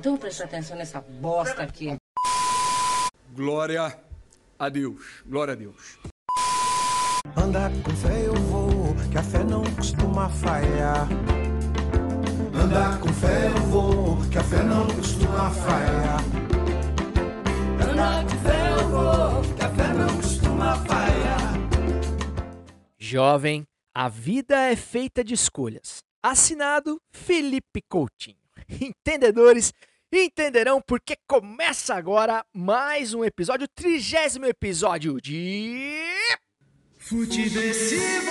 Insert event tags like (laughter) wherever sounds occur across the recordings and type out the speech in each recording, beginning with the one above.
Então presta atenção nessa bosta aqui. Glória a Deus. Glória a Deus. Anda com fé eu vou, que a fé não costuma falhar. Anda com fé eu vou, que a fé não costuma falhar. Anda com fé eu vou, que a fé não costuma falhar. Jovem, a vida é feita de escolhas. Assinado Felipe Coutinho. (laughs) Entendedores entenderão porque começa agora mais um episódio, trigésimo episódio de. Futeversivo.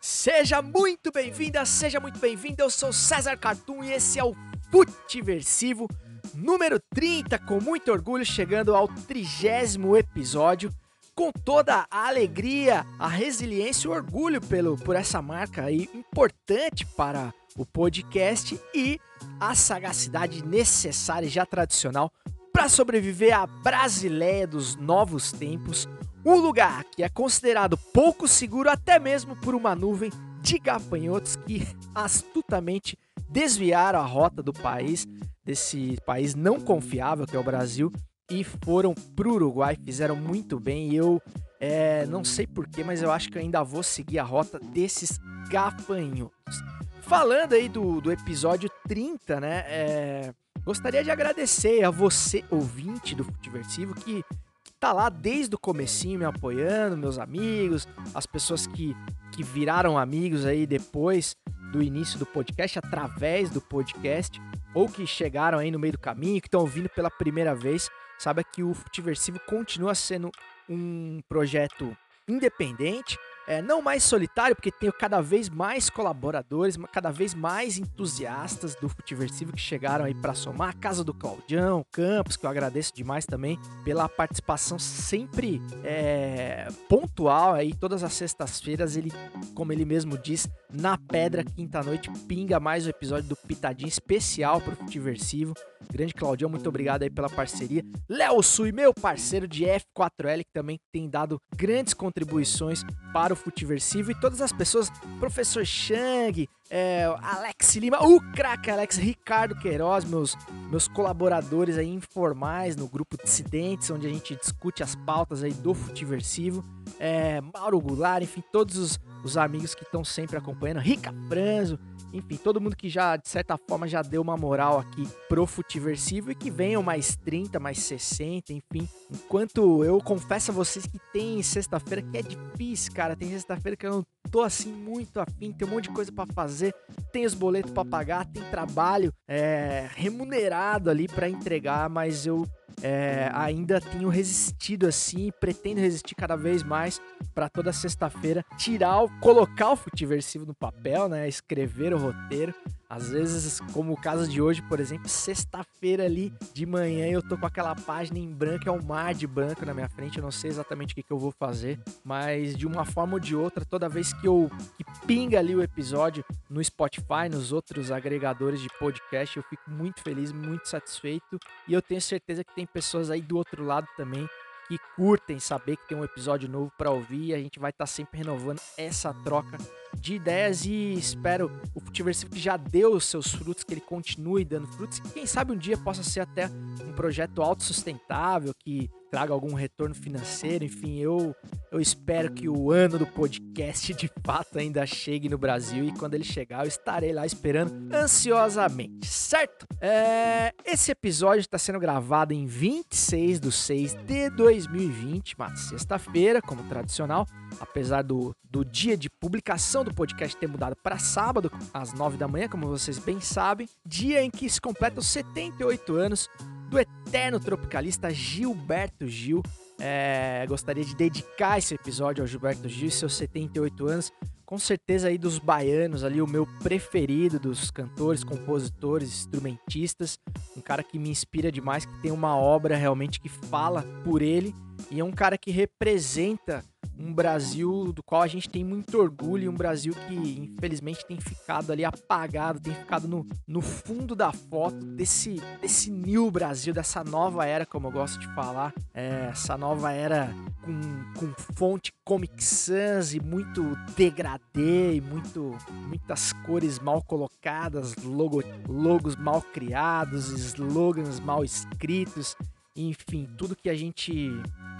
Seja muito bem-vinda, seja muito bem-vindo. Eu sou César Cartoon e esse é o Futiversivo número 30, com muito orgulho, chegando ao trigésimo episódio, com toda a alegria, a resiliência e o orgulho pelo, por essa marca aí importante para o podcast e a sagacidade necessária e já tradicional para sobreviver à Brasileia dos novos tempos, um lugar que é considerado pouco seguro até mesmo por uma nuvem de gafanhotos que (laughs) astutamente desviaram a rota do país, desse país não confiável que é o Brasil, e foram pro Uruguai, fizeram muito bem. E eu é, não sei porquê, mas eu acho que eu ainda vou seguir a rota desses gafanhotos. Falando aí do, do episódio 30, né? É, gostaria de agradecer a você, ouvinte do Futiversivo, que, que tá lá desde o comecinho me apoiando, meus amigos, as pessoas que, que viraram amigos aí depois do início do podcast, através do podcast, ou que chegaram aí no meio do caminho, que estão ouvindo pela primeira vez, saiba que o Futiversivo continua sendo um projeto independente, é, não mais solitário, porque tenho cada vez mais colaboradores, cada vez mais entusiastas do Futiversivo que chegaram aí para somar. A casa do Claudião, Campos, que eu agradeço demais também pela participação sempre é, pontual aí, todas as sextas-feiras, ele, como ele mesmo diz, na pedra, quinta-noite, pinga mais um episódio do Pitadinho especial pro Futiversivo. Grande Claudião, muito obrigado aí pela parceria. Léo Sui, meu parceiro de F4L, que também tem dado grandes contribuições para o Futiversivo. E todas as pessoas, professor Shang, é, Alex Lima, o craque Alex, Ricardo Queiroz, meus, meus colaboradores aí informais no grupo Dissidentes, onde a gente discute as pautas aí do Futiversivo. É, Mauro Goulart, enfim, todos os, os amigos que estão sempre acompanhando. Rica Franzo, enfim, todo mundo que já, de certa forma, já deu uma moral aqui pro Futiversivo e que venham mais 30, mais 60, enfim. Enquanto eu confesso a vocês que tem sexta-feira que é difícil, cara. Tem sexta-feira que eu não tô assim muito afim, tem um monte de coisa para fazer, tem os boletos para pagar, tem trabalho é, remunerado ali para entregar, mas eu é, ainda tenho resistido assim, pretendo resistir cada vez mais para toda sexta-feira tirar, o, colocar o futiversivo no papel, né? Escrever o roteiro. Às vezes, como o caso de hoje, por exemplo, sexta-feira ali de manhã eu tô com aquela página em branco, é um mar de branco na minha frente, eu não sei exatamente o que, que eu vou fazer, mas de uma forma ou de outra, toda vez que eu que pinga ali o episódio no Spotify, nos outros agregadores de podcast, eu fico muito feliz, muito satisfeito e eu tenho certeza que tem pessoas aí do outro lado também que curtem saber que tem um episódio novo para ouvir a gente vai estar tá sempre renovando essa troca de ideias e espero o Futiversivo já deu os seus frutos, que ele continue dando frutos e quem sabe um dia possa ser até um projeto autossustentável que traga algum retorno financeiro, enfim, eu eu espero que o ano do podcast de fato ainda chegue no Brasil e quando ele chegar eu estarei lá esperando ansiosamente, certo? É, esse episódio está sendo gravado em 26 de 6 de 2020, uma sexta-feira, como tradicional, apesar do, do dia de publicação do podcast ter mudado para sábado, às 9 da manhã, como vocês bem sabem, dia em que se completam 78 anos do eterno tropicalista Gilberto Gil. É, gostaria de dedicar esse episódio ao Gilberto Gil e seus 78 anos. Com certeza aí dos baianos ali, o meu preferido dos cantores, compositores, instrumentistas. Um cara que me inspira demais, que tem uma obra realmente que fala por ele. E é um cara que representa um Brasil do qual a gente tem muito orgulho, um Brasil que infelizmente tem ficado ali apagado, tem ficado no, no fundo da foto desse, desse new Brasil, dessa nova era, como eu gosto de falar, é, essa nova era com, com fonte Comic Sans e muito degradê e muito, muitas cores mal colocadas, logo, logos mal criados, slogans mal escritos enfim, tudo que a gente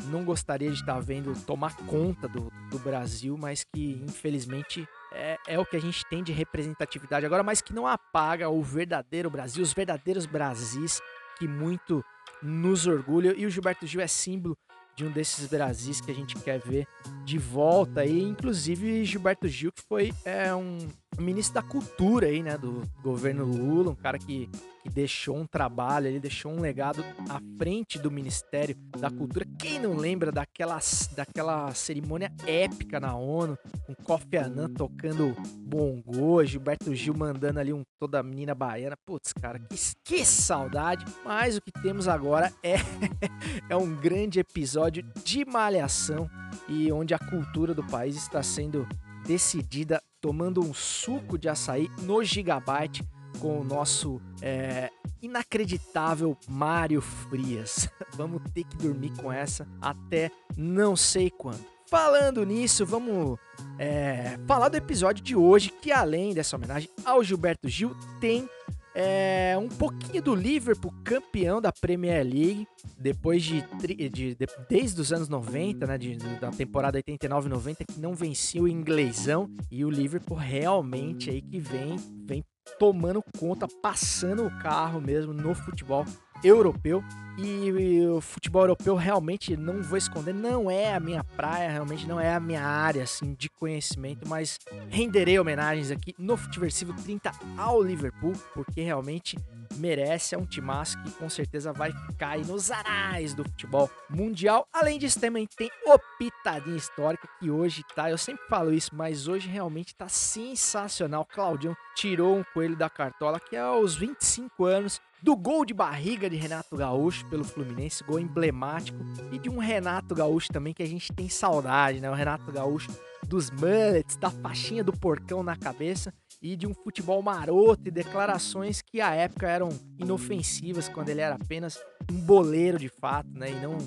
não gostaria de estar vendo tomar conta do, do Brasil, mas que infelizmente é, é, o que a gente tem de representatividade agora, mas que não apaga o verdadeiro Brasil, os verdadeiros Brasis que muito nos orgulha. E o Gilberto Gil é símbolo de um desses Brasis que a gente quer ver de volta. E inclusive Gilberto Gil, que foi é, um ministro da cultura aí, né, do governo Lula, um cara que que deixou um trabalho, ele deixou um legado à frente do Ministério da Cultura. Quem não lembra daquela, daquela cerimônia épica na ONU, com Kofi Annan tocando bongô, Gilberto Gil mandando ali um toda menina baiana. Putz, cara, que, que saudade. Mas o que temos agora é, (laughs) é um grande episódio de malhação e onde a cultura do país está sendo decidida tomando um suco de açaí no Gigabyte com o nosso é, inacreditável Mário Frias. (laughs) vamos ter que dormir com essa até não sei quando. Falando nisso, vamos é, falar do episódio de hoje, que além dessa homenagem ao Gilberto Gil, tem é, um pouquinho do Liverpool campeão da Premier League, depois de, de, de desde os anos 90, né, de, da temporada 89-90, que não vencia o inglesão, e o Liverpool realmente aí que vem, vem tomando conta, passando o carro mesmo no futebol europeu. E, o futebol europeu realmente não vou esconder, não é a minha praia, realmente não é a minha área assim de conhecimento, mas renderei homenagens aqui no Futiversivo 30 ao Liverpool, porque realmente merece, é um timaço que com certeza vai ficar aí nos arais do futebol mundial. Além disso, também tem o Pitadinha Histórica, que hoje tá, eu sempre falo isso, mas hoje realmente tá sensacional. Claudião tirou um coelho da cartola, que é aos 25 anos, do gol de barriga de Renato Gaúcho pelo Fluminense, gol emblemático, e de um Renato Gaúcho também que a gente tem saudade, né? O Renato Gaúcho dos mullets, da faixinha do porcão na cabeça e de um futebol maroto e declarações que à época eram inofensivas quando ele era apenas um boleiro de fato, né? E não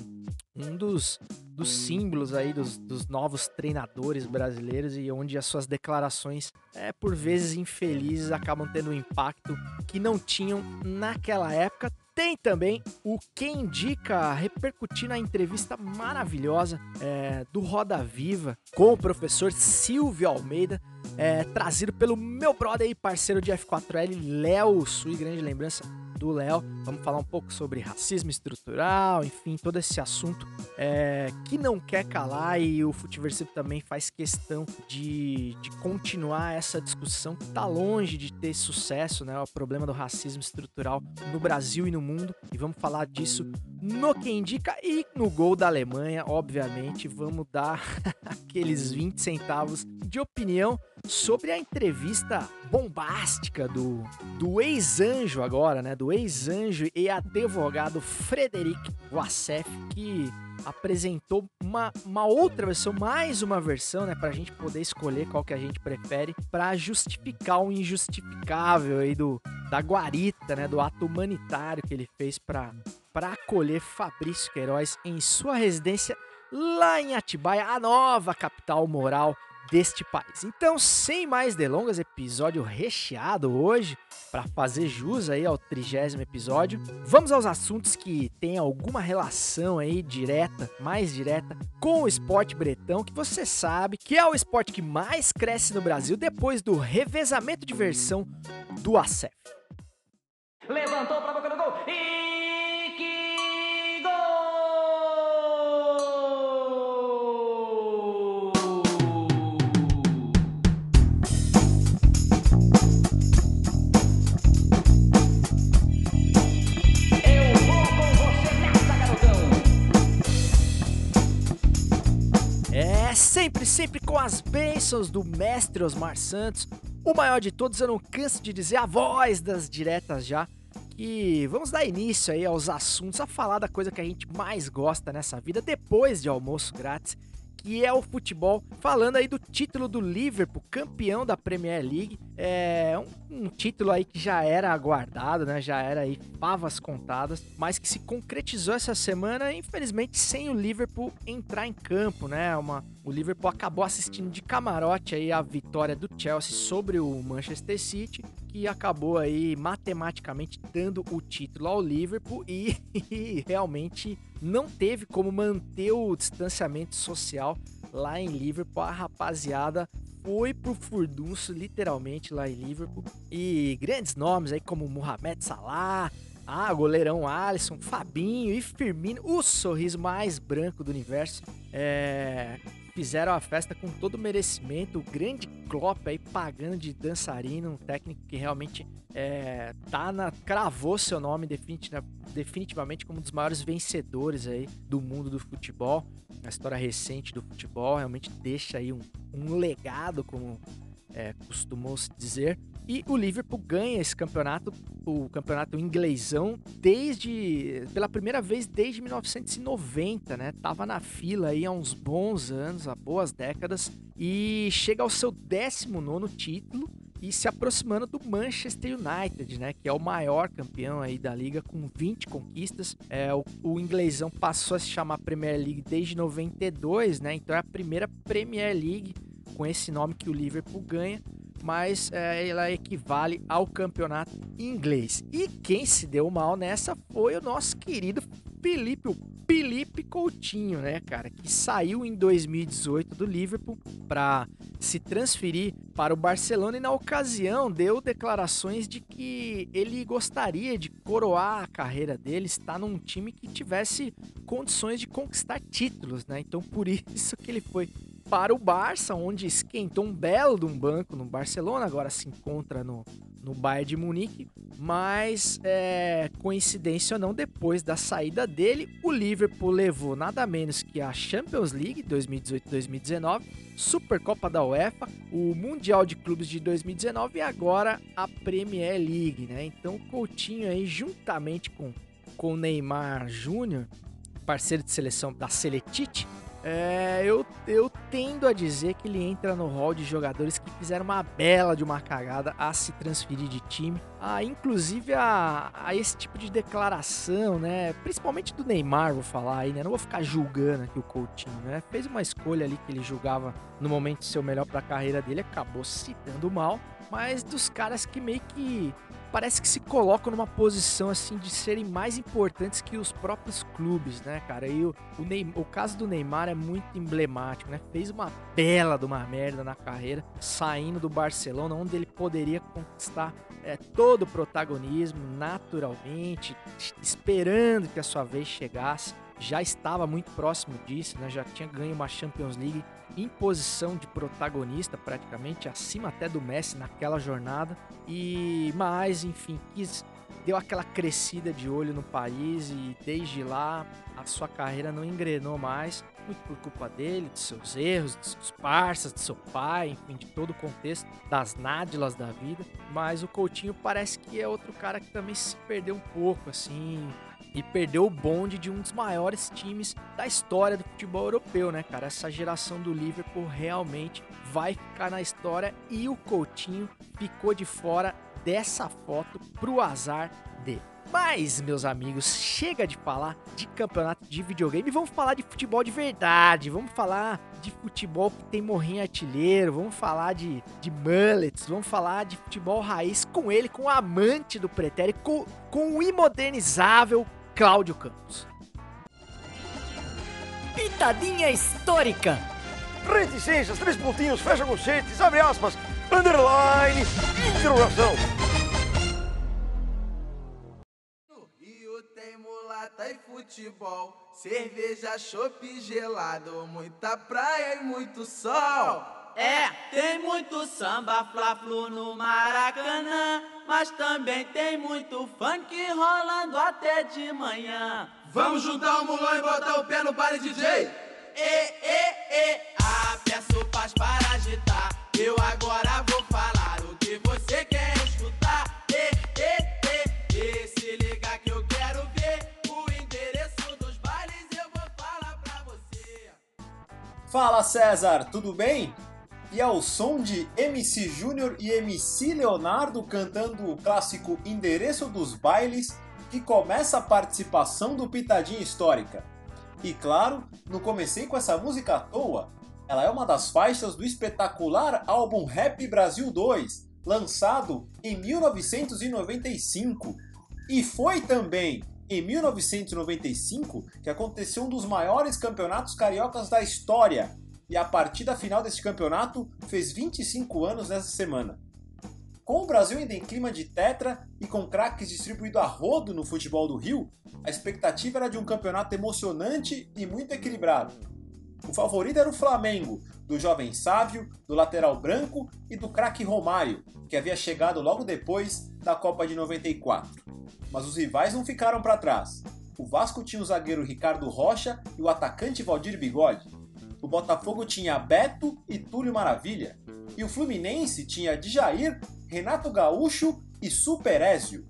um dos, dos símbolos aí dos, dos novos treinadores brasileiros e onde as suas declarações, é, por vezes infelizes, acabam tendo um impacto que não tinham naquela época. Tem também o Quem Indica repercutir na entrevista maravilhosa é, do Roda Viva com o professor Silvio Almeida, é, trazido pelo meu brother e parceiro de F4L, Léo Sui, grande lembrança do Léo. Vamos falar um pouco sobre racismo estrutural, enfim, todo esse assunto é, que não quer calar e o Futiversivo também faz questão de, de continuar essa discussão que está longe de ter sucesso, né? O problema do racismo estrutural no Brasil e no mundo. E vamos falar disso no que indica e no gol da Alemanha, obviamente. Vamos dar (laughs) aqueles 20 centavos de opinião sobre a entrevista bombástica do, do ex-anjo agora, né? Ex-anjo e advogado Frederic Wassef, que apresentou uma, uma outra versão, mais uma versão, né, pra gente poder escolher qual que a gente prefere, para justificar o injustificável aí do da guarita, né, do ato humanitário que ele fez para para acolher Fabrício Queiroz em sua residência lá em Atibaia, a nova capital moral deste país. Então, sem mais delongas, episódio recheado hoje para fazer jus aí ao trigésimo episódio. Vamos aos assuntos que têm alguma relação aí direta, mais direta com o esporte bretão, que você sabe que é o esporte que mais cresce no Brasil depois do revezamento de versão do ACEF. Levantou para boca do gol e sempre, sempre com as bênçãos do mestre Osmar Santos, o maior de todos, eu não canso de dizer, a voz das diretas já, que vamos dar início aí aos assuntos, a falar da coisa que a gente mais gosta nessa vida depois de almoço grátis, que é o futebol. Falando aí do título do Liverpool, campeão da Premier League. É um, um, título aí que já era aguardado, né? Já era aí pavas contadas, mas que se concretizou essa semana, infelizmente, sem o Liverpool entrar em campo, né? Uma, o Liverpool acabou assistindo de camarote aí a vitória do Chelsea sobre o Manchester City, que acabou aí matematicamente dando o título ao Liverpool (laughs) e, realmente não teve como manter o distanciamento social lá em Liverpool. A rapaziada foi pro furdunço, literalmente, lá em Liverpool. E grandes nomes aí como Mohamed Salah, ah, goleirão Alisson, Fabinho e Firmino, o sorriso mais branco do universo. É, fizeram a festa com todo o merecimento. O grande Klopp aí pagando de dançarino, um técnico que realmente é, tá na, cravou seu nome definitivamente como um dos maiores vencedores aí do mundo do futebol. A história recente do futebol realmente deixa aí um, um legado, como é, costumou se dizer. E o Liverpool ganha esse campeonato, o campeonato inglesão, desde pela primeira vez desde 1990, né? Tava na fila aí há uns bons anos, há boas décadas, e chega ao seu 19 título e se aproximando do Manchester United, né, que é o maior campeão aí da liga com 20 conquistas. É, o, o inglesão passou a se chamar Premier League desde 92, né? Então é a primeira Premier League com esse nome que o Liverpool ganha mas é, ela equivale ao campeonato inglês. E quem se deu mal nessa foi o nosso querido Felipe, o Felipe Coutinho, né, cara, que saiu em 2018 do Liverpool para se transferir para o Barcelona e na ocasião deu declarações de que ele gostaria de coroar a carreira dele, estar num time que tivesse condições de conquistar títulos, né? Então por isso que ele foi para o Barça, onde esquentou um belo de um banco no Barcelona, agora se encontra no, no Bayern de Munique, mas é, coincidência ou não, depois da saída dele, o Liverpool levou nada menos que a Champions League 2018-2019, Supercopa da UEFA, o Mundial de Clubes de 2019 e agora a Premier League, né? Então o Coutinho aí juntamente com com Neymar Júnior, parceiro de seleção da Seletite, é, eu, eu tendo a dizer que ele entra no hall de jogadores que fizeram uma bela de uma cagada a se transferir de time. Ah, inclusive a, a esse tipo de declaração, né? Principalmente do Neymar, vou falar aí, né? Não vou ficar julgando aqui o Coutinho, né? Fez uma escolha ali que ele julgava no momento ser o melhor para a carreira dele, acabou se dando mal. Mas dos caras que meio que parece que se colocam numa posição assim de serem mais importantes que os próprios clubes, né, cara? E o, o, Neymar, o caso do Neymar é muito emblemático, né? Fez uma bela de uma merda na carreira, saindo do Barcelona, onde ele poderia conquistar é, todo o protagonismo naturalmente, esperando que a sua vez chegasse. Já estava muito próximo disso, né? Já tinha ganho uma Champions League em posição de protagonista, praticamente acima até do Messi naquela jornada. E mais, enfim, quis deu aquela crescida de olho no país e desde lá a sua carreira não engrenou mais, muito por culpa dele, de seus erros, de seus parceiros, de seu pai, enfim, de todo o contexto das nádilas da vida. Mas o Coutinho parece que é outro cara que também se perdeu um pouco, assim, e perdeu o bonde de um dos maiores times da história do futebol europeu, né, cara? Essa geração do Liverpool realmente vai ficar na história e o Coutinho ficou de fora dessa foto pro azar dele. Mas, meus amigos, chega de falar de campeonato de videogame. Vamos falar de futebol de verdade. Vamos falar de futebol que tem morrinho artilheiro. Vamos falar de, de mullets. Vamos falar de futebol raiz com ele, com o amante do pretérito, com, com o imodernizável Cláudio Campos. Pitadinha histórica. Reticências, três pontinhos, fecha conchetes, abre aspas, underline, interrogação. No Rio tem mulata e futebol, cerveja, chopp gelado, muita praia e muito sol. É, é, tem muito samba fla-flu no Maracanã, mas também tem muito funk rolando até de manhã. Vamos juntar o mulão e botar o pé no baile DJ. E, e, e, ah, peço paz para agitar. Eu agora vou falar o que você quer escutar. E, e, e, e, se liga que eu quero ver o endereço dos bailes. Eu vou falar pra você. Fala César, tudo bem? E ao som de MC Júnior e MC Leonardo cantando o clássico Endereço dos Bailes, que começa a participação do Pitadinha Histórica. E claro, não comecei com essa música à toa. Ela é uma das faixas do espetacular álbum Rap Brasil 2, lançado em 1995. E foi também em 1995 que aconteceu um dos maiores campeonatos cariocas da história, e a partida final desse campeonato fez 25 anos nessa semana. Com o Brasil ainda em clima de tetra e com craques distribuído a rodo no futebol do Rio, a expectativa era de um campeonato emocionante e muito equilibrado. O favorito era o Flamengo, do jovem Sávio, do lateral branco e do craque Romário, que havia chegado logo depois da Copa de 94. Mas os rivais não ficaram para trás. O Vasco tinha o zagueiro Ricardo Rocha e o atacante Valdir Bigode. O Botafogo tinha Beto e Túlio Maravilha. E o Fluminense tinha Djair, Renato Gaúcho e Super Ézio.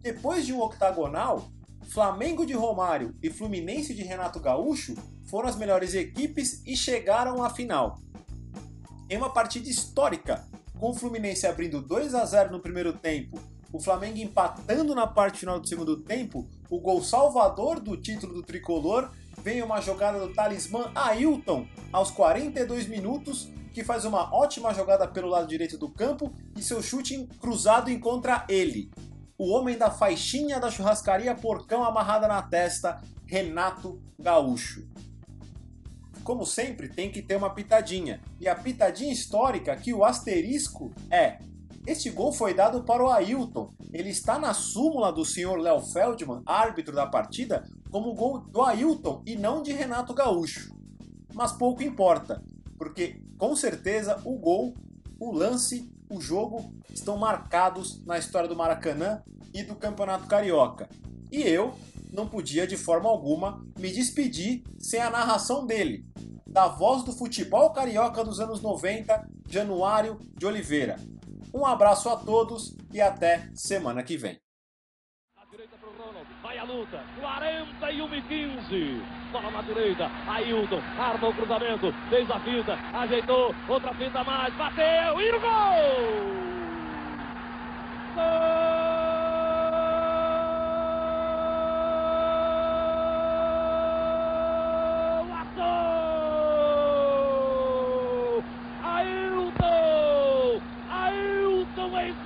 Depois de um octagonal, Flamengo de Romário e Fluminense de Renato Gaúcho foram as melhores equipes e chegaram à final. Em uma partida histórica, com o Fluminense abrindo 2 a 0 no primeiro tempo, o Flamengo empatando na parte final do segundo tempo, o gol salvador do título do tricolor vem uma jogada do talismã Ailton aos 42 minutos, que faz uma ótima jogada pelo lado direito do campo e seu chute cruzado encontra ele, o homem da faixinha da churrascaria Porcão amarrada na testa, Renato Gaúcho. Como sempre, tem que ter uma pitadinha. E a pitadinha histórica que o asterisco é este gol foi dado para o Ailton. Ele está na súmula do senhor Léo Feldman, árbitro da partida, como gol do Ailton e não de Renato Gaúcho. Mas pouco importa, porque com certeza o gol, o lance, o jogo estão marcados na história do Maracanã e do Campeonato Carioca. E eu não podia de forma alguma me despedir sem a narração dele, da voz do futebol carioca dos anos 90, Januário de Oliveira. Um abraço a todos e até semana que vem. A luta, 41 e 15. Bola na direita, Ailton, arma o cruzamento, fez a fita, ajeitou, outra fita mais, bateu. E o gol! Gol!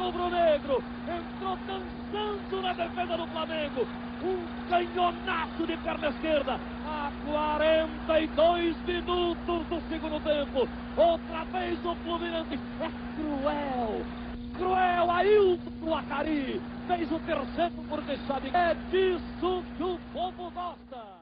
rubro-negro entrou dançando na defesa do Flamengo. Um canhonaço de perna esquerda a 42 minutos do segundo tempo. Outra vez o Fluminense é cruel. Cruel Ailton Acari fez o terceiro porque sabe é disso que o povo gosta.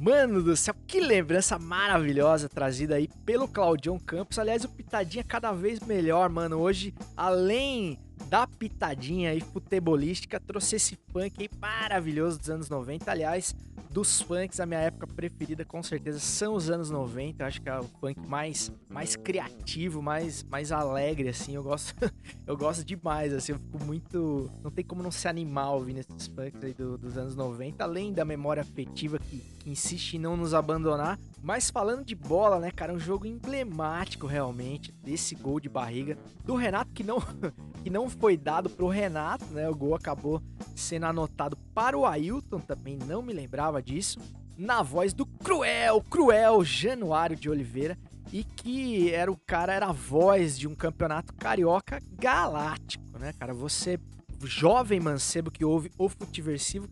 Mano do céu, que lembrança maravilhosa trazida aí pelo Claudião Campos. Aliás, o Pitadinha cada vez melhor, mano. Hoje, além da pitadinha aí futebolística, trouxe esse funk aí maravilhoso dos anos 90. Aliás, dos funks, a minha época preferida com certeza são os anos 90. Eu acho que é o funk mais, mais criativo, mais, mais alegre, assim. Eu gosto, (laughs) eu gosto demais, assim. Eu fico muito. Não tem como não se animar ouvindo esses funks aí do, dos anos 90, além da memória afetiva que, que insiste em não nos abandonar. Mas falando de bola, né, cara, um jogo emblemático realmente desse gol de barriga do Renato que não (laughs) que não foi dado pro Renato, né? O gol acabou sendo anotado para o Ailton, também não me lembrava disso. Na voz do cruel, cruel Januário de Oliveira e que era o cara era a voz de um campeonato carioca galáctico, né, cara? Você jovem mancebo que ouve o Futiversivo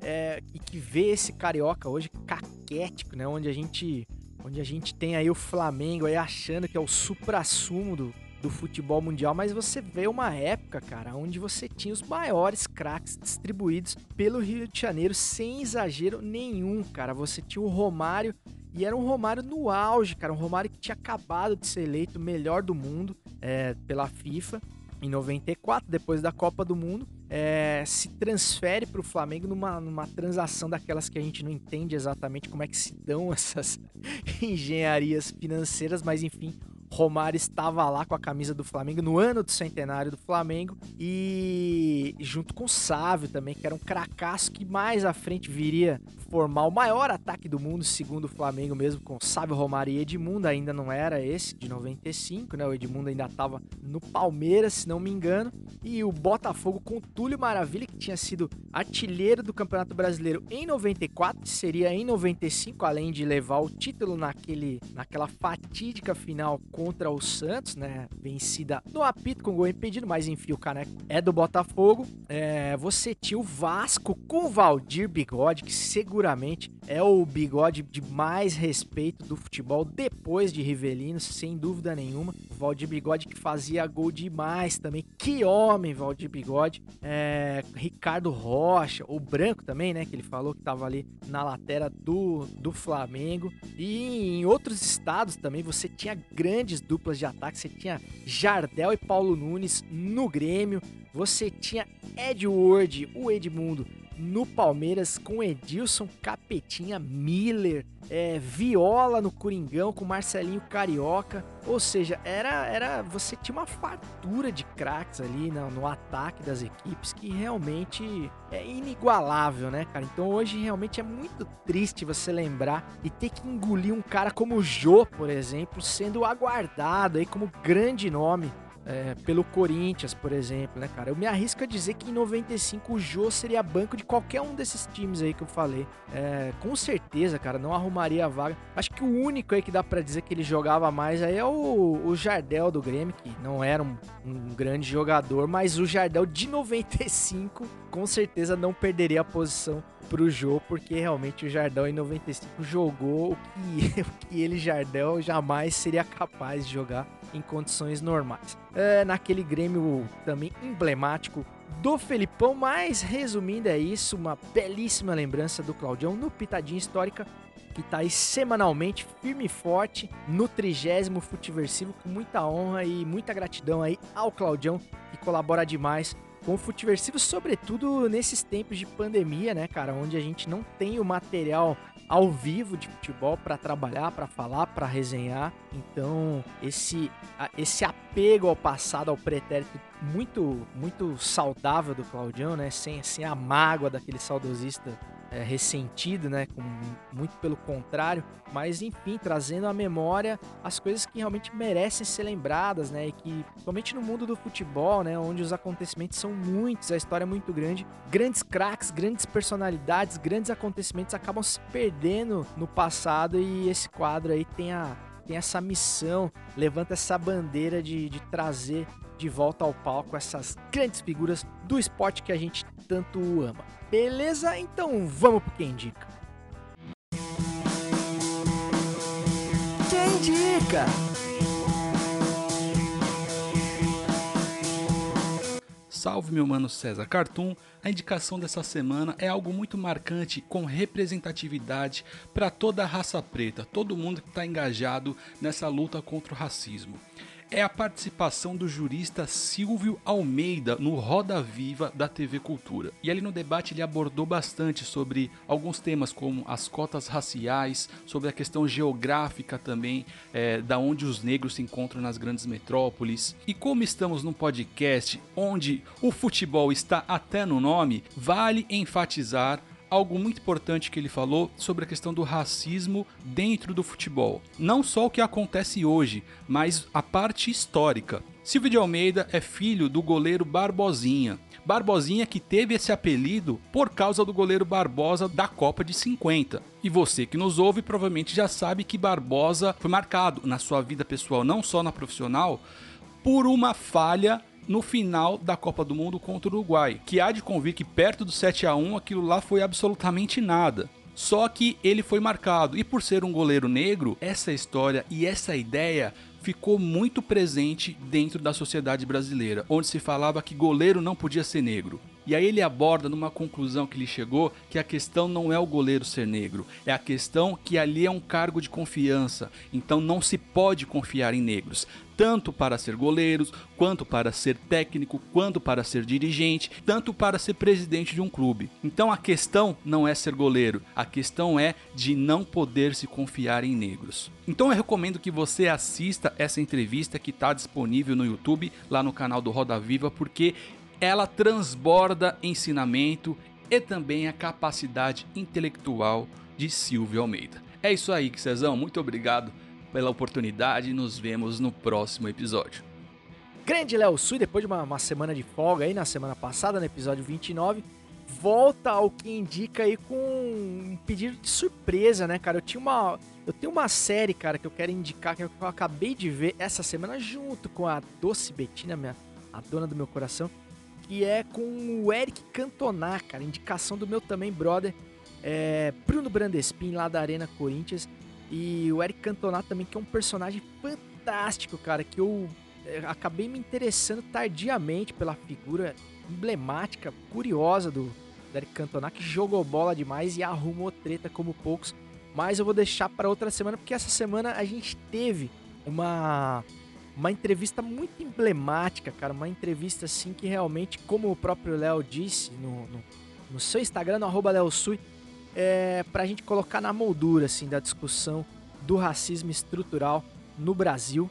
é, e que vê esse carioca hoje caquético, né? Onde a gente, onde a gente tem aí o Flamengo aí achando que é o supra-sumo do, do futebol mundial, mas você vê uma época, cara, onde você tinha os maiores craques distribuídos pelo Rio de Janeiro sem exagero nenhum, cara. Você tinha o Romário e era um Romário no auge, cara, um Romário que tinha acabado de ser eleito melhor do mundo é, pela FIFA em 94, depois da Copa do Mundo, é, se transfere para o Flamengo numa, numa transação daquelas que a gente não entende exatamente como é que se dão (laughs) essas engenharias financeiras, mas enfim, Romário estava lá com a camisa do Flamengo no ano do centenário do Flamengo e junto com o Sávio também, que era um cracaço que mais à frente viria formar o maior ataque do mundo, segundo o Flamengo mesmo, com Sávio Romário e Edmundo, ainda não era esse de 95, né? O Edmundo ainda estava no Palmeiras, se não me engano, e o Botafogo com Túlio Maravilha, que tinha sido artilheiro do Campeonato Brasileiro em 94, seria em 95, além de levar o título naquele, naquela fatídica final contra o Santos, né? Vencida no apito com gol impedido, mas enfim, o caneco é do Botafogo. É, você tinha o Vasco com o Valdir Bigode, que seguramente é o bigode de mais respeito do futebol depois de Rivelino, sem dúvida nenhuma. O Valdir Bigode que fazia gol demais também. Que homem, Valdir Bigode. É, Ricardo Rocha, o Branco também, né? Que ele falou que tava ali na lateral do, do Flamengo. E em outros estados também você tinha grandes duplas de ataque. Você tinha Jardel e Paulo Nunes no Grêmio. Você tinha Edward, o Edmundo, no Palmeiras com Edilson, Capetinha, Miller, é, Viola no Coringão com Marcelinho Carioca. Ou seja, era, era você tinha uma fartura de craques ali no, no ataque das equipes que realmente é inigualável, né, cara? Então hoje realmente é muito triste você lembrar e ter que engolir um cara como o Jô, por exemplo, sendo aguardado aí como grande nome é, pelo Corinthians, por exemplo, né, cara? Eu me arrisco a dizer que em 95 o Jô seria banco de qualquer um desses times aí que eu falei. É, com certeza, cara, não arrumaria a vaga. Acho que o único aí que dá para dizer que ele jogava mais aí é o, o Jardel do Grêmio, que não era um, um grande jogador, mas o Jardel de 95 com certeza não perderia a posição pro Jô, porque realmente o Jardel em 95 jogou o que, (laughs) o que ele, Jardel, jamais seria capaz de jogar em condições normais. É, naquele Grêmio também emblemático do Felipão, mas resumindo é isso, uma belíssima lembrança do Claudião no Pitadinha Histórica, que tá aí semanalmente, firme e forte, no trigésimo Futiversivo, com muita honra e muita gratidão aí ao Claudião, que colabora demais com o Futiversivo, sobretudo nesses tempos de pandemia, né, cara, onde a gente não tem o material ao vivo de futebol para trabalhar, para falar, para resenhar. Então, esse esse apego ao passado, ao pretérito muito muito saudável do Claudião, né, sem sem a mágoa daquele saudosista é, ressentido, né? Com, muito pelo contrário, mas enfim, trazendo à memória as coisas que realmente merecem ser lembradas, né? E que, somente no mundo do futebol, né? Onde os acontecimentos são muitos, a história é muito grande, grandes craques, grandes personalidades, grandes acontecimentos acabam se perdendo no passado e esse quadro aí tem a tem essa missão, levanta essa bandeira de, de trazer de volta ao palco essas grandes figuras do esporte que a gente tanto ama. Beleza? Então vamos pro Quem Indica. Quem Indica? Salve meu mano César Cartoon. A indicação dessa semana é algo muito marcante com representatividade para toda a raça preta, todo mundo que está engajado nessa luta contra o racismo é a participação do jurista Silvio Almeida no Roda Viva da TV Cultura. E ali no debate ele abordou bastante sobre alguns temas como as cotas raciais, sobre a questão geográfica também, é, da onde os negros se encontram nas grandes metrópoles. E como estamos num podcast onde o futebol está até no nome, vale enfatizar algo muito importante que ele falou sobre a questão do racismo dentro do futebol. Não só o que acontece hoje, mas a parte histórica. Silvio de Almeida é filho do goleiro Barbosinha. Barbosinha que teve esse apelido por causa do goleiro Barbosa da Copa de 50. E você que nos ouve provavelmente já sabe que Barbosa foi marcado na sua vida pessoal, não só na profissional, por uma falha no final da Copa do Mundo contra o Uruguai, que há de convir que perto do 7 a 1 aquilo lá foi absolutamente nada. Só que ele foi marcado e por ser um goleiro negro, essa história e essa ideia ficou muito presente dentro da sociedade brasileira, onde se falava que goleiro não podia ser negro. E aí ele aborda numa conclusão que ele chegou que a questão não é o goleiro ser negro, é a questão que ali é um cargo de confiança, então não se pode confiar em negros tanto para ser goleiros, quanto para ser técnico, quanto para ser dirigente, tanto para ser presidente de um clube. Então a questão não é ser goleiro, a questão é de não poder se confiar em negros. Então eu recomendo que você assista essa entrevista que está disponível no YouTube, lá no canal do Roda Viva, porque ela transborda ensinamento e também a capacidade intelectual de Silvio Almeida. É isso aí, Cezão. Muito obrigado pela oportunidade e nos vemos no próximo episódio. Grande Léo Sui, depois de uma, uma, semana de folga aí, na semana passada, no episódio 29, volta ao que indica aí com um pedido de surpresa, né, cara? Eu tinha uma. Eu tenho uma série, cara, que eu quero indicar, que eu acabei de ver essa semana junto com a Doce Betina, minha, a dona do meu coração, que é com o Eric Cantona, cara. Indicação do meu também, brother. É, Bruno Brandespin, lá da Arena Corinthians. E o Eric Cantona também, que é um personagem fantástico, cara, que eu é, acabei me interessando tardiamente pela figura emblemática, curiosa do, do Eric Cantona, que jogou bola demais e arrumou treta como poucos. Mas eu vou deixar para outra semana, porque essa semana a gente teve uma uma entrevista muito emblemática, cara. Uma entrevista assim que realmente, como o próprio Léo disse no, no, no, seu Instagram, no arroba Leosui, é, pra gente colocar na moldura assim, da discussão do racismo estrutural no Brasil,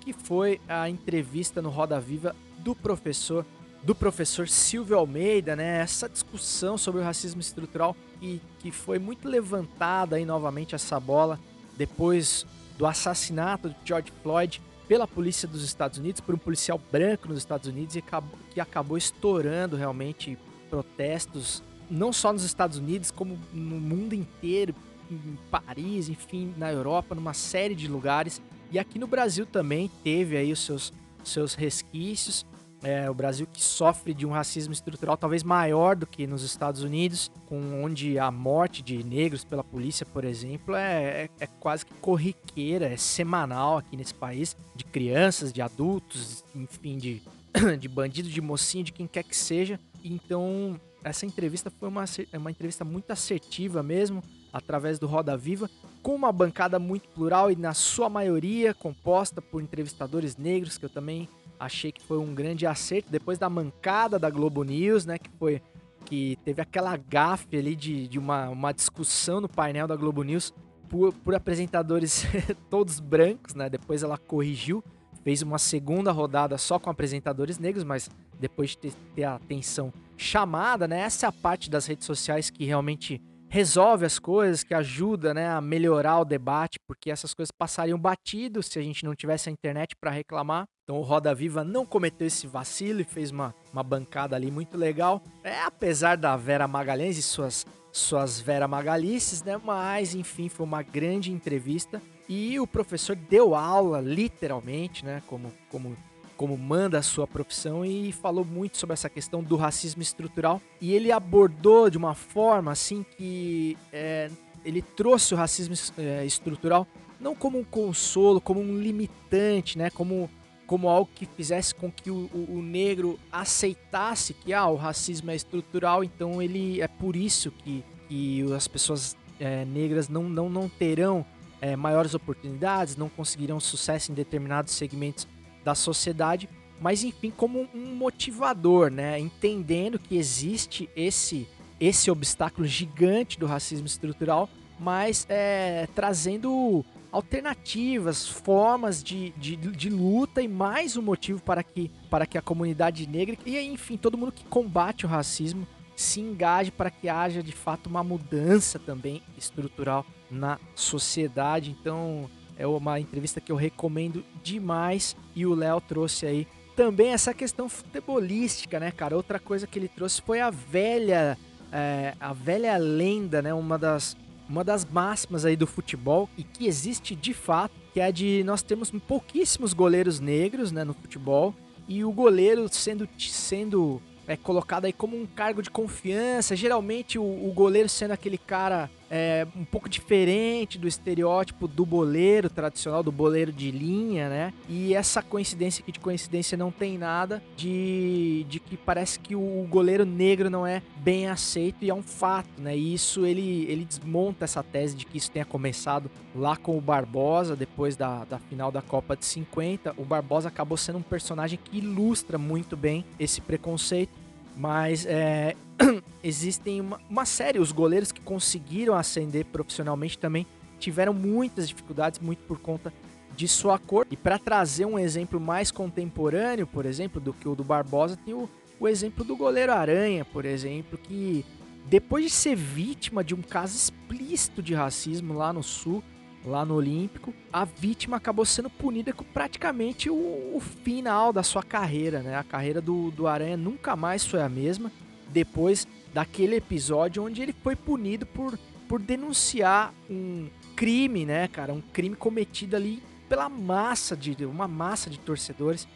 que foi a entrevista no Roda Viva do professor do professor Silvio Almeida, né? Essa discussão sobre o racismo estrutural e que foi muito levantada aí novamente essa bola depois do assassinato de George Floyd pela polícia dos Estados Unidos, por um policial branco nos Estados Unidos e acabou, que acabou estourando realmente protestos, não só nos Estados Unidos, como no mundo inteiro, em Paris, enfim, na Europa, numa série de lugares. E aqui no Brasil também teve aí os seus, seus resquícios. É, o Brasil que sofre de um racismo estrutural talvez maior do que nos Estados Unidos, com onde a morte de negros pela polícia, por exemplo, é, é, é, quase que corriqueira, é semanal aqui nesse país, de crianças, de adultos, enfim, de, (coughs) de bandido, de mocinho, de quem quer que seja. Então, essa entrevista foi uma, uma entrevista muito assertiva mesmo, através do Roda Viva, com uma bancada muito plural e, na sua maioria, composta por entrevistadores negros, que eu também achei que foi um grande acerto depois da mancada da Globo News, né? Que foi que teve aquela gafe ali de, de uma, uma discussão no painel da Globo News por, por apresentadores (laughs) todos brancos, né? Depois ela corrigiu, fez uma segunda rodada só com apresentadores negros, mas depois de ter, ter a atenção chamada, né? Essa é a parte das redes sociais que realmente resolve as coisas, que ajuda né, a melhorar o debate, porque essas coisas passariam batido se a gente não tivesse a internet para reclamar. Então o Roda Viva não cometeu esse vacilo e fez uma, uma bancada ali muito legal. É, apesar da Vera Magalhães e suas, suas Vera Magalices, né? Mas enfim, foi uma grande entrevista. E o professor deu aula, literalmente, né? Como, como como manda a sua profissão e falou muito sobre essa questão do racismo estrutural e ele abordou de uma forma assim que é, ele trouxe o racismo é, estrutural não como um consolo, como um limitante, né? Como como algo que fizesse com que o, o, o, negro aceitasse que ah, o racismo é estrutural, então ele é por isso que, que as pessoas é, negras não, não, não terão é, maiores oportunidades, não conseguirão sucesso em determinados segmentos da sociedade, mas enfim, como um motivador, né? Entendendo que existe esse, esse obstáculo gigante do racismo estrutural, mas é, trazendo alternativas, formas de, de, de, luta e mais um motivo para que, para que a comunidade negra e enfim todo mundo que combate o racismo se engaje para que haja de fato uma mudança também estrutural na sociedade. Então é uma entrevista que eu recomendo demais e o Léo trouxe aí também essa questão futebolística, né, cara? Outra coisa que ele trouxe foi a velha, é, a velha lenda, né? Uma das, uma das máximas aí do futebol e que existe de fato, que é a de nós temos pouquíssimos goleiros negros, né, no futebol e o goleiro sendo sendo é colocado aí como um cargo de confiança, geralmente o, o goleiro sendo aquele cara é, um pouco diferente do estereótipo do boleiro tradicional, do boleiro de linha, né? E essa coincidência aqui de coincidência não tem nada de, de que parece que o goleiro negro não é bem aceito e é um fato, né? E isso ele, ele desmonta essa tese de que isso tenha começado lá com o Barbosa, depois da, da final da Copa de 50. O Barbosa acabou sendo um personagem que ilustra muito bem esse preconceito mas é, (clears throat) existem uma, uma, série, os goleiros que conseguiram ascender profissionalmente também tiveram muitas dificuldades, muito por conta de sua cor. E para trazer um exemplo mais contemporâneo, por exemplo, do que o do Barbosa, tem o, o exemplo do goleiro Aranha, por exemplo, que depois de ser vítima de um caso explícito de racismo lá no Sul, lá no Olímpico, a vítima acabou sendo punida com praticamente o, o, final da sua carreira, né? A carreira do, do Aranha nunca mais foi a mesma depois daquele episódio onde ele foi punido por, por denunciar um crime, né, cara? Um crime cometido ali pela massa de uma massa de torcedores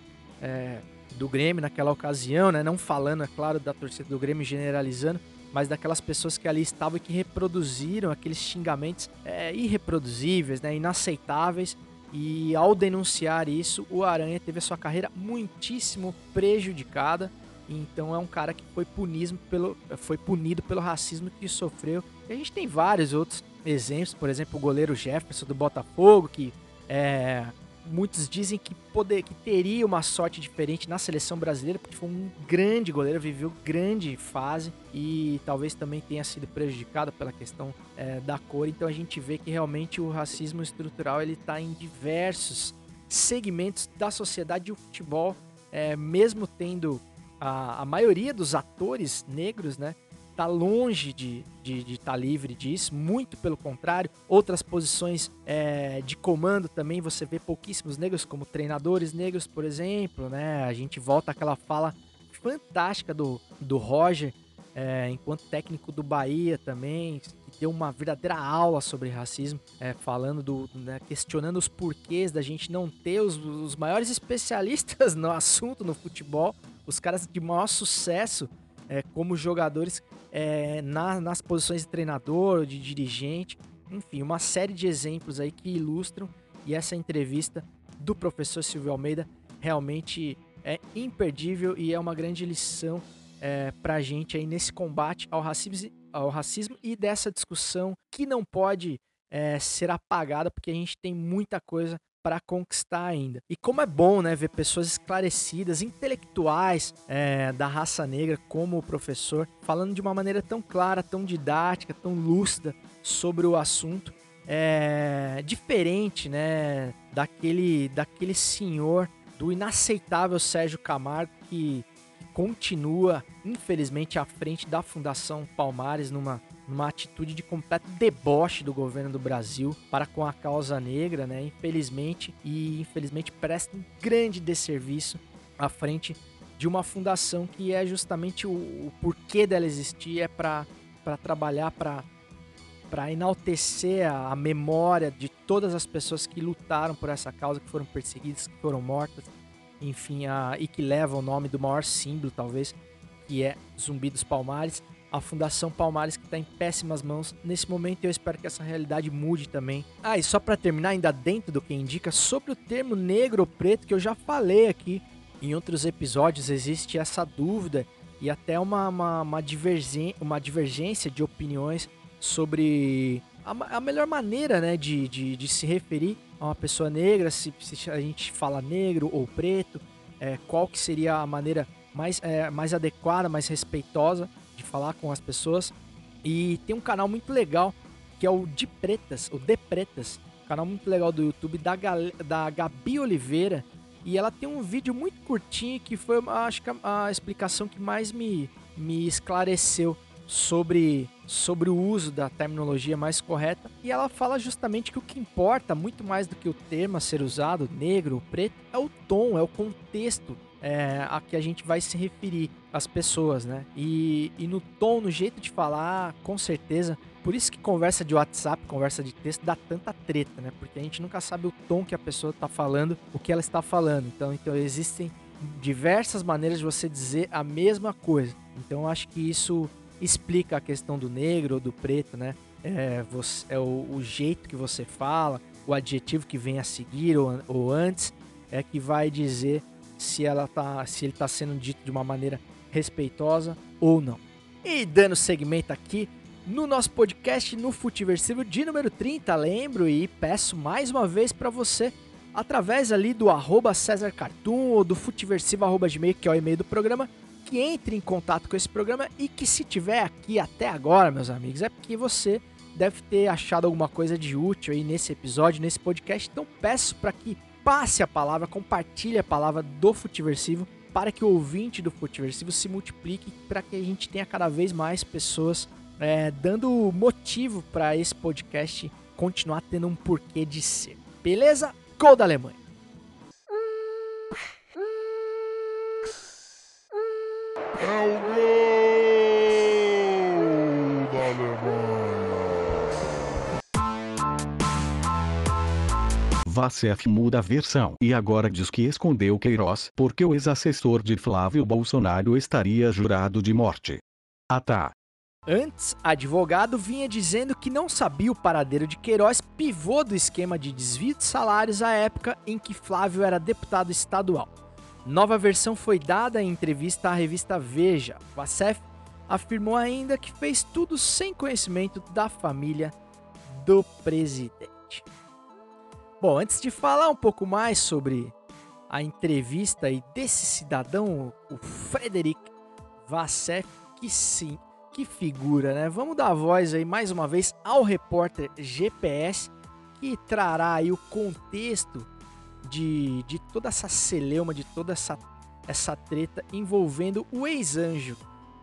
é, do Grêmio naquela ocasião, né? Não falando, é claro, da torcida do Grêmio generalizando, mas daquelas pessoas que ali estavam e que reproduziram aqueles xingamentos é, irreproduzíveis, né, inaceitáveis. E ao denunciar isso, o Aranha teve a sua carreira muitíssimo prejudicada. Então é um cara que foi, punismo pelo, foi punido pelo racismo que sofreu. E a gente tem vários outros exemplos, por exemplo, o goleiro Jefferson do Botafogo, que é, muitos dizem que poder, que teria uma sorte diferente na seleção brasileira, porque foi um grande goleiro, viveu grande fase e talvez também tenha sido prejudicado pela questão é, da cor. Então a gente vê que realmente o racismo estrutural ele está em diversos segmentos da sociedade e o futebol, é, mesmo tendo a, a maioria dos atores negros, né? tá longe de estar de, de tá livre disso, muito pelo contrário. Outras posições é, de comando também você vê pouquíssimos negros, como treinadores negros, por exemplo, né? A gente volta àquela fala fantástica do, do Roger, é, enquanto técnico do Bahia também, que deu uma verdadeira aula sobre racismo, é, falando do, né, questionando os porquês da gente não ter os, os maiores especialistas (laughs) no assunto no futebol, os caras de maior sucesso é, como jogadores é, na, nas posições de treinador, de dirigente, enfim, uma série de exemplos aí que ilustram e essa entrevista do professor Silvio Almeida realmente é imperdível e é uma grande lição é, para a gente aí nesse combate ao racismo, ao racismo e dessa discussão que não pode é, ser apagada porque a gente tem muita coisa para conquistar ainda. E como é bom, né, ver pessoas esclarecidas, intelectuais é, da raça negra, como o professor, falando de uma maneira tão clara, tão didática, tão lúcida sobre o assunto. É, diferente, né, daquele, daquele senhor, do inaceitável Sérgio Camargo, que continua, infelizmente, à frente da Fundação Palmares numa numa atitude de completo deboche do governo do Brasil para com a causa negra, né? Infelizmente, e infelizmente presta um grande desserviço à frente de uma fundação que é justamente o, o porquê dela existir é para trabalhar para para enaltecer a, a, memória de todas as pessoas que lutaram por essa causa, que foram perseguidas, que foram mortas, enfim, a, e que levam o nome do maior símbolo, talvez, que é Zumbi dos Palmares a Fundação Palmares que está em péssimas mãos nesse momento eu espero que essa realidade mude também. Ah, e só para terminar, ainda dentro do que indica, sobre o termo negro ou preto que eu já falei aqui em outros episódios, existe essa dúvida e até uma, uma, uma, divergência, uma divergência de opiniões sobre a, a melhor maneira né, de, de, de, se referir a uma pessoa negra, se, se a gente fala negro ou preto, é, qual que seria a maneira mais, é, mais adequada, mais respeitosa falar com as pessoas. E tem um canal muito legal que é o De Pretas, o De Pretas, canal muito legal do YouTube da, da Gabi Oliveira. E ela tem um vídeo muito curtinho que foi, acho que a, a explicação que mais me, me esclareceu sobre, sobre o uso da terminologia mais correta. E ela fala justamente que o que importa, muito mais do que o termo a ser usado, negro preto, é o tom, é o contexto é, a que a gente vai se referir às pessoas, né? E, e no tom, no jeito de falar, com certeza. Por isso que conversa de WhatsApp, conversa de texto, dá tanta treta, né? Porque a gente nunca sabe o tom que a pessoa está falando, o que ela está falando. Então, então existem diversas maneiras de você dizer a mesma coisa. Então, acho que isso explica a questão do negro ou do preto, né? é, você, é o, o jeito que você fala, o adjetivo que vem a seguir ou, ou antes, é que vai dizer se ela tá, se ele está sendo dito de uma maneira respeitosa ou não. E dando segmento aqui no nosso podcast no Futiversivo de número 30, lembro e peço mais uma vez para você através ali do arroba César Cartoon ou do futiversivo arroba gmail, que é o e-mail do programa, que entre em contato com esse programa e que se tiver aqui até agora, meus amigos, é porque você deve ter achado alguma coisa de útil aí nesse episódio, nesse podcast. Então peço para que passe a palavra, compartilhe a palavra do Futiversivo para que o ouvinte do Futiversivo se multiplique, para que a gente tenha cada vez mais pessoas é, dando motivo para esse podcast continuar tendo um porquê de ser. Beleza? Gol da Alemanha! É o gol Vacef muda a versão e agora diz que escondeu Queiroz porque o ex-assessor de Flávio Bolsonaro estaria jurado de morte. Ah tá. Antes, advogado vinha dizendo que não sabia o paradeiro de Queiroz, pivô do esquema de desvio de salários à época em que Flávio era deputado estadual. Nova versão foi dada em entrevista à revista Veja. Vacef afirmou ainda que fez tudo sem conhecimento da família do presidente. Bom, antes de falar um pouco mais sobre a entrevista e desse cidadão, o Frederic Vacef, que sim, que figura, né? Vamos dar voz aí mais uma vez ao repórter GPS que trará aí o contexto de, de toda essa celeuma, de toda essa, essa treta envolvendo o ex-anjo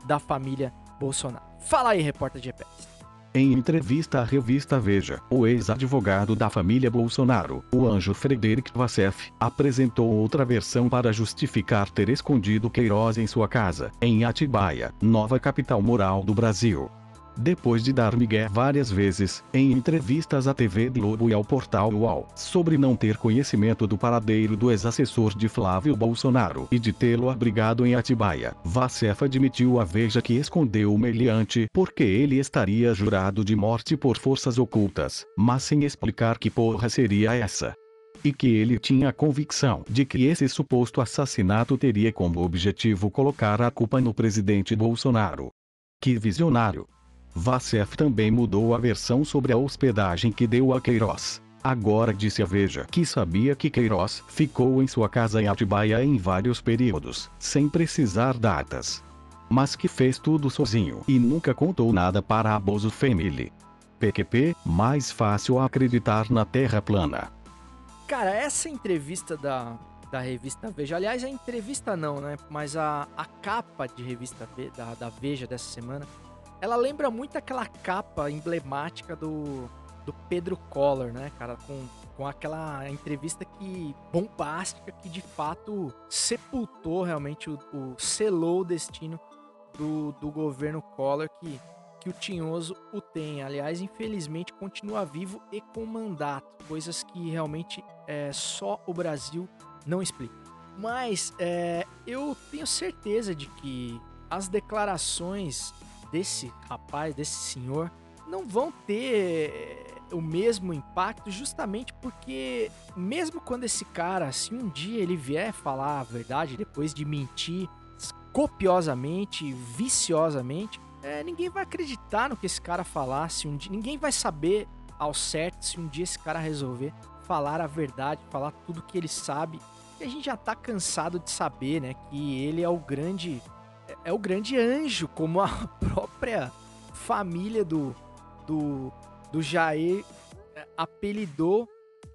da família Bolsonaro. Fala aí, repórter GPS. Em entrevista à revista Veja, o ex-advogado da família Bolsonaro, o anjo Frederic Vassef, apresentou outra versão para justificar ter escondido Queiroz em sua casa, em Atibaia, nova capital moral do Brasil depois de dar migué várias vezes, em entrevistas à TV Globo e ao portal UOL, sobre não ter conhecimento do paradeiro do ex-assessor de Flávio Bolsonaro e de tê-lo abrigado em Atibaia. Vacef admitiu a Veja que escondeu o meliante porque ele estaria jurado de morte por forças ocultas, mas sem explicar que porra seria essa e que ele tinha a convicção de que esse suposto assassinato teria como objetivo colocar a culpa no presidente Bolsonaro. Que visionário! Vacef também mudou a versão sobre a hospedagem que deu a Queiroz. Agora disse a Veja que sabia que Queiroz ficou em sua casa em Atibaia em vários períodos, sem precisar datas. Mas que fez tudo sozinho e nunca contou nada para a Bozo Family. PQP, mais fácil acreditar na Terra plana. Cara, essa entrevista da, da revista Veja, aliás, a entrevista não, né? Mas a, a capa de revista da, da Veja dessa semana ela lembra muito aquela capa emblemática do, do Pedro Collor, né, cara? Com, com aquela entrevista que bombástica que de fato sepultou realmente o, o selou o destino do, do governo Collor que, que o Tinhoso o tem. Aliás, infelizmente continua vivo e com mandato, coisas que realmente é, só o Brasil não explica. Mas é, eu tenho certeza de que as declarações desse rapaz, desse senhor, não vão ter eh, o mesmo impacto justamente porque mesmo quando esse cara, se um dia ele vier falar a verdade depois de mentir copiosamente, viciosamente, é, ninguém vai acreditar no que esse cara falar. Se um dia, ninguém vai saber ao certo se um dia esse cara resolver falar a verdade, falar tudo que ele sabe. E a gente já tá cansado de saber, né, que ele é o grande é o grande anjo, como a (laughs) própria família do, do, do Jair é, apelidou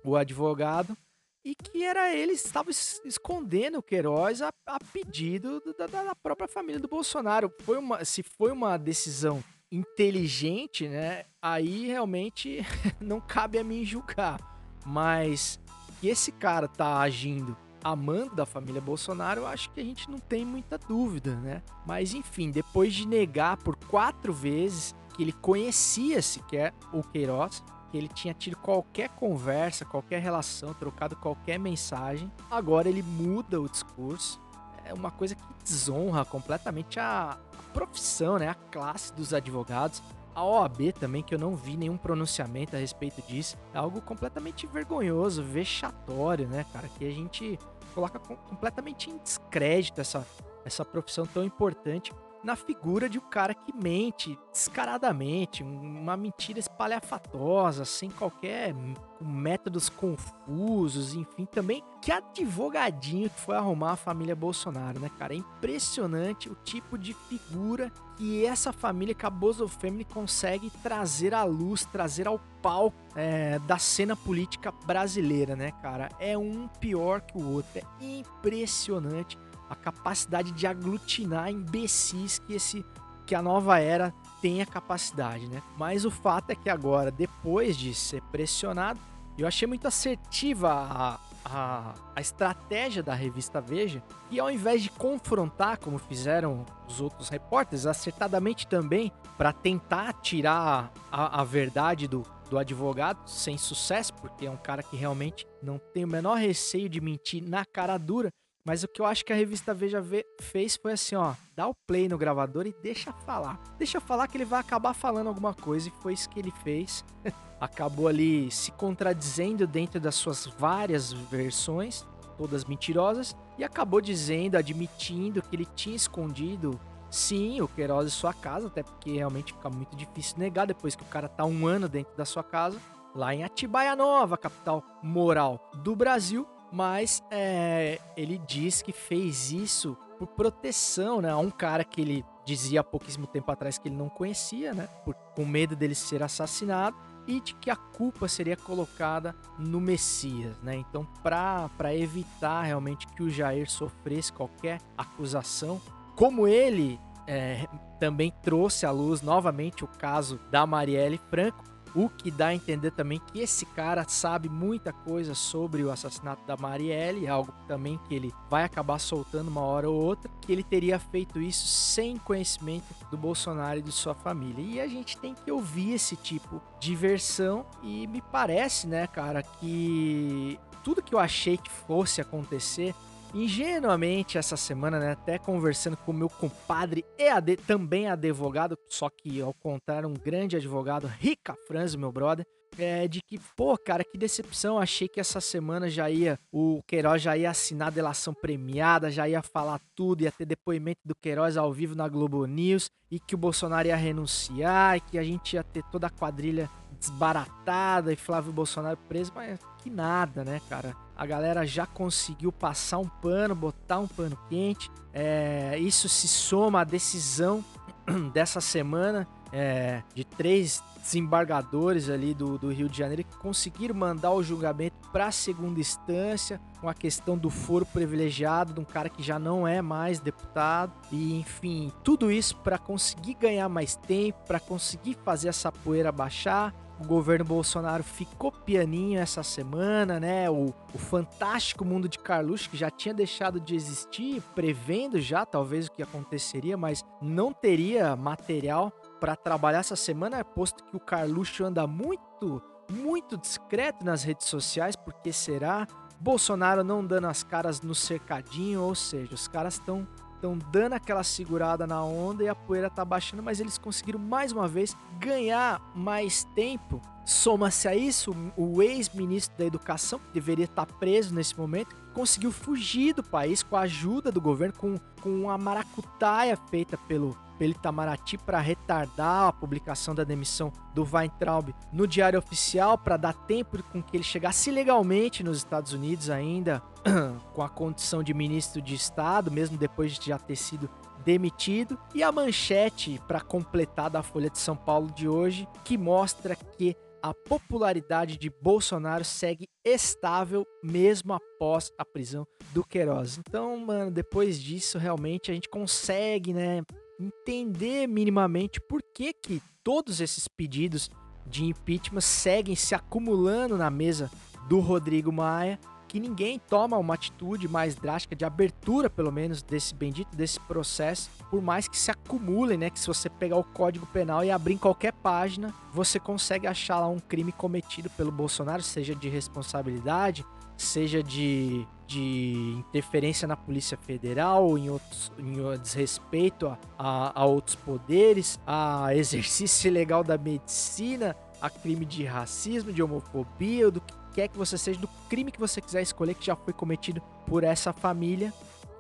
o advogado e que era ele estava escondendo o Queiroz a, a pedido da, da, própria família do Bolsonaro. Foi uma, se foi uma decisão inteligente, né? Aí realmente (laughs) não cabe a mim julgar. Mas que esse cara tá agindo amando da família Bolsonaro, eu acho que a gente não tem muita dúvida, né? Mas enfim, depois de negar por quatro vezes que ele conhecia sequer o Queiroz, que ele tinha tido qualquer conversa, qualquer relação, trocado qualquer mensagem, agora ele muda o discurso. É uma coisa que desonra completamente a, profissão, né? A classe dos advogados. a OAB também, que eu não vi nenhum pronunciamento a respeito disso. É algo completamente vergonhoso, vexatório, né, cara? Que a gente coloca com- completamente em descrédito essa, essa profissão tão importante na figura de um cara que mente descaradamente, um- uma mentira espalhafatosa, sem qualquer métodos confusos, enfim, também que advogadinho que foi arrumar a família Bolsonaro, né, cara? É impressionante o tipo de figura que essa família Cabozo Family consegue trazer à luz, trazer ao palco é, da cena política brasileira, né, cara? É um pior que o outro, é impressionante a capacidade de aglutinar imbecis que esse que a nova era tem a capacidade, né? Mas o fato é que agora, depois de ser pressionado, eu achei muito assertiva a, a, a estratégia da revista Veja, que ao invés de confrontar, como fizeram os outros repórteres, acertadamente também, para tentar tirar a, a verdade do, do advogado, sem sucesso, porque é um cara que realmente não tem o menor receio de mentir na cara dura, mas o que eu acho que a revista Veja Ve- fez foi assim, ó, dá o play no gravador e deixa falar. Deixa falar que ele vai acabar falando alguma coisa e foi isso que ele fez. (laughs) Acabou ali se contradizendo dentro das suas várias versões, todas mentirosas, e acabou dizendo, admitindo que ele tinha escondido sim o Queiroz em sua casa, até porque realmente fica muito difícil negar depois que o cara tá um ano dentro da sua casa, lá em Atibaia Nova, capital moral do Brasil mas é, ele diz que fez isso por proteção, né? A um cara que ele dizia há pouquíssimo tempo atrás que ele não conhecia, né? Por, com medo dele ser assassinado e de que a culpa seria colocada no Messias, né? Então, para evitar realmente que o Jair sofresse qualquer acusação, como ele é, também trouxe à luz novamente o caso da Marielle Franco, o que dá a entender também que esse cara sabe muita coisa sobre o assassinato da Marielle, algo também que ele vai acabar soltando uma hora ou outra, que ele teria feito isso sem conhecimento do Bolsonaro e de sua família. E a gente tem que ouvir esse tipo de versão e me parece, né, cara, que tudo que eu achei que fosse acontecer ingenuamente essa semana, né? Até conversando com o meu compadre e ade- também advogado, só que ao contrário, um grande advogado, Rica Franz, meu brother. É de que, pô, cara, que decepção. Achei que essa semana já ia, o Queiroz já ia assinar a delação premiada, já ia falar tudo, ia ter depoimento do Queiroz ao vivo na Globo News, e que o Bolsonaro ia renunciar, e que a gente ia ter toda a quadrilha desbaratada e Flávio Bolsonaro preso, mas que nada, né, cara? A galera já conseguiu passar um pano, botar um pano quente. É, isso se soma à decisão (clears throat) dessa semana é, de três desembargadores ali do, do Rio de Janeiro que conseguiram mandar o julgamento para segunda instância com a questão do foro privilegiado de um cara que já não é mais deputado e enfim tudo isso para conseguir ganhar mais tempo para conseguir fazer essa poeira baixar o governo Bolsonaro ficou pianinho essa semana, né? O, o fantástico mundo de Carluxo, que já tinha deixado de existir, prevendo já talvez o que aconteceria, mas não teria material para trabalhar essa semana, posto que o Carluxo anda muito, muito discreto nas redes sociais, porque será? Bolsonaro não dando as caras no cercadinho, ou seja, os caras estão estão dando aquela segurada na onda e a poeira tá baixando, mas eles conseguiram mais uma vez ganhar mais tempo. Soma-se a isso o ex-ministro da Educação, que deveria estar preso nesse momento, conseguiu fugir do país com a ajuda do governo, com, com uma maracutaia feita pelo, pelo Itamaraty para retardar a publicação da demissão do Weintraub no Diário Oficial, para dar tempo com que ele chegasse legalmente nos Estados Unidos ainda, (clears throat) com a condição de ministro de Estado, mesmo depois de já ter sido demitido. E a manchete para completar da Folha de São Paulo de hoje, que mostra que a popularidade de Bolsonaro segue estável mesmo após a prisão do Queiroz. Então, mano, depois disso, realmente a gente consegue, né, entender minimamente por que que todos esses pedidos de impeachment seguem se acumulando na mesa do Rodrigo Maia, que ninguém toma uma atitude mais drástica de abertura, pelo menos, desse bendito desse processo, por mais que se acumulem, né? Que se você pegar o Código Penal e abrir em qualquer página, você consegue achar lá um crime cometido pelo Bolsonaro, seja de responsabilidade, seja de, de interferência na Polícia Federal, em, outros, em desrespeito a, a, a outros poderes, a exercício ilegal da medicina, a crime de racismo, de homofobia, do que quer que você seja, do crime que você quiser escolher que já foi cometido por essa família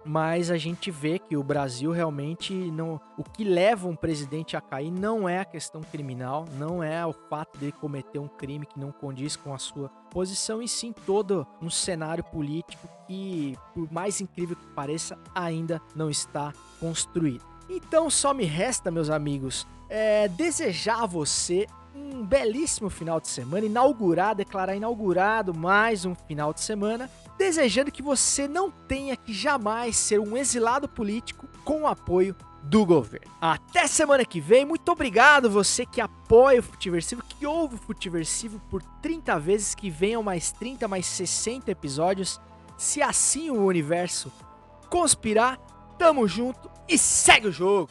mas a gente vê que o Brasil realmente não. O que leva um presidente a cair não é a questão criminal, não é o fato dele cometer um crime que não condiz com a sua posição, e sim todo um cenário político que, por mais incrível que pareça, ainda não está construído. Então só me resta, meus amigos, é, desejar a você um belíssimo final de semana, inaugurar, declarar inaugurado mais um final de semana, desejando que você não tenha que jamais ser um exilado político com o apoio do governo. Até semana que vem, muito obrigado você que apoia o Futiversivo, que ouve o Futiversivo por 30 vezes, que venham mais 30, mais 60 episódios, se assim o universo conspirar, tamo junto e segue o jogo!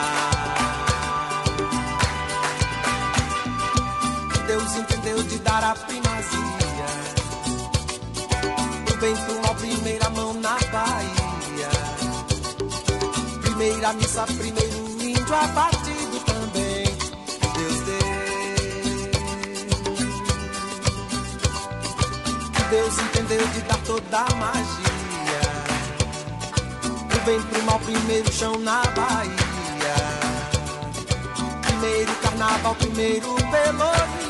Entendeu de dar a primazia. O bem pro mal, primeira mão na Bahia. Primeira missa, primeiro índio abatido também. Deus deu. Deus entendeu de dar toda a magia. O bem pro mal, primeiro chão na Bahia. Primeiro carnaval, primeiro pelourinho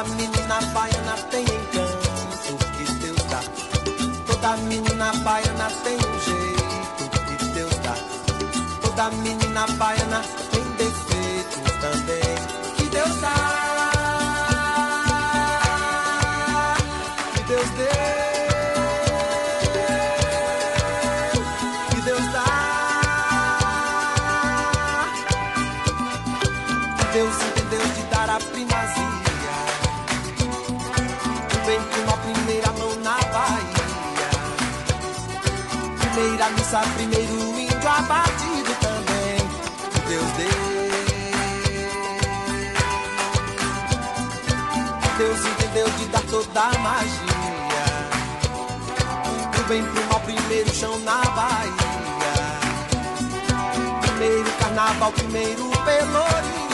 Toda Primeira missa, primeiro índio abatido também. Deus deu. Deus entendeu de dar toda a magia. Do bem pro mal, primeiro chão na Bahia. Primeiro carnaval, primeiro pelourinho